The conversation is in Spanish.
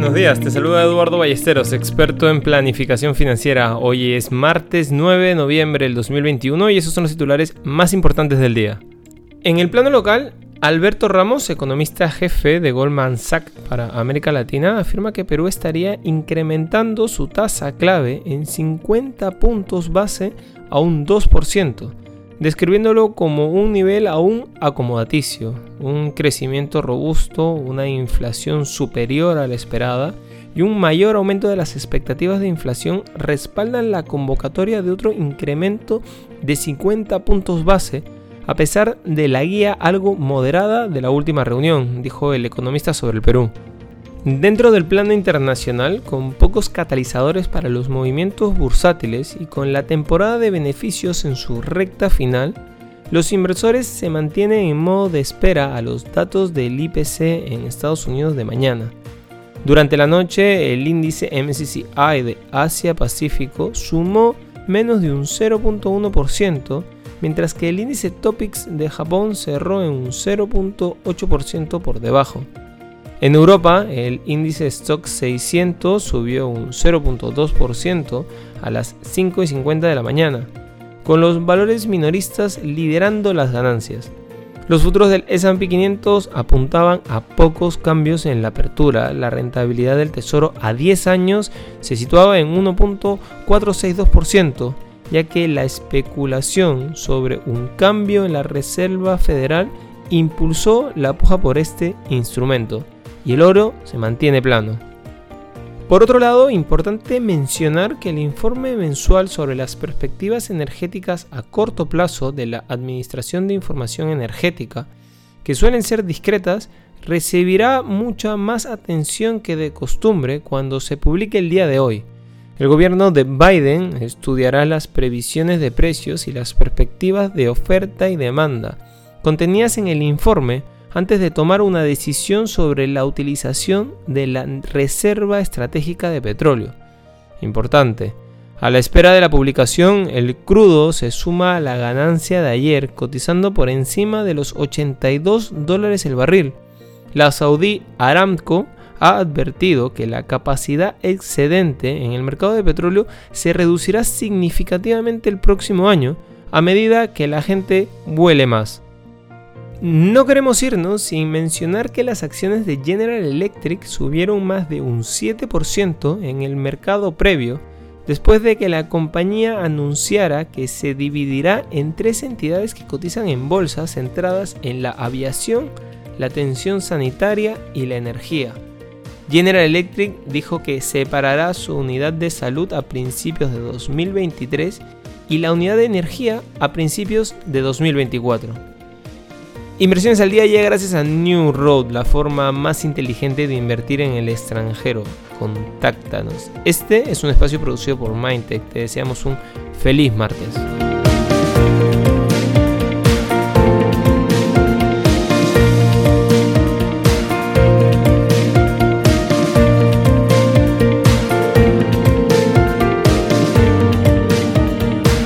buenos días. Te saluda Eduardo Ballesteros, experto en planificación financiera. Hoy es martes 9 de noviembre del 2021 y esos son los titulares más importantes del día. En el plano local, Alberto Ramos, economista jefe de Goldman Sachs para América Latina, afirma que Perú estaría incrementando su tasa clave en 50 puntos base a un 2% describiéndolo como un nivel aún acomodaticio, un crecimiento robusto, una inflación superior a la esperada y un mayor aumento de las expectativas de inflación respaldan la convocatoria de otro incremento de 50 puntos base, a pesar de la guía algo moderada de la última reunión, dijo el economista sobre el Perú. Dentro del plano internacional, con pocos catalizadores para los movimientos bursátiles y con la temporada de beneficios en su recta final, los inversores se mantienen en modo de espera a los datos del IPC en Estados Unidos de mañana. Durante la noche, el índice MSCI de Asia-Pacífico sumó menos de un 0.1%, mientras que el índice Topix de Japón cerró en un 0.8% por debajo. En Europa, el índice Stock 600 subió un 0.2% a las 5.50 de la mañana, con los valores minoristas liderando las ganancias. Los futuros del S&P 500 apuntaban a pocos cambios en la apertura. La rentabilidad del tesoro a 10 años se situaba en 1.462%, ya que la especulación sobre un cambio en la Reserva Federal impulsó la puja por este instrumento y el oro se mantiene plano. Por otro lado, importante mencionar que el informe mensual sobre las perspectivas energéticas a corto plazo de la Administración de Información Energética, que suelen ser discretas, recibirá mucha más atención que de costumbre cuando se publique el día de hoy. El gobierno de Biden estudiará las previsiones de precios y las perspectivas de oferta y demanda contenidas en el informe antes de tomar una decisión sobre la utilización de la Reserva Estratégica de Petróleo. Importante. A la espera de la publicación, el crudo se suma a la ganancia de ayer, cotizando por encima de los 82 dólares el barril. La saudí Aramco ha advertido que la capacidad excedente en el mercado de petróleo se reducirá significativamente el próximo año a medida que la gente vuele más. No queremos irnos sin mencionar que las acciones de General Electric subieron más de un 7% en el mercado previo después de que la compañía anunciara que se dividirá en tres entidades que cotizan en bolsas centradas en la aviación, la atención sanitaria y la energía. General Electric dijo que separará su unidad de salud a principios de 2023 y la unidad de energía a principios de 2024. Inversiones al día llega gracias a New Road, la forma más inteligente de invertir en el extranjero. Contáctanos. Este es un espacio producido por Mindtech. Te deseamos un feliz martes.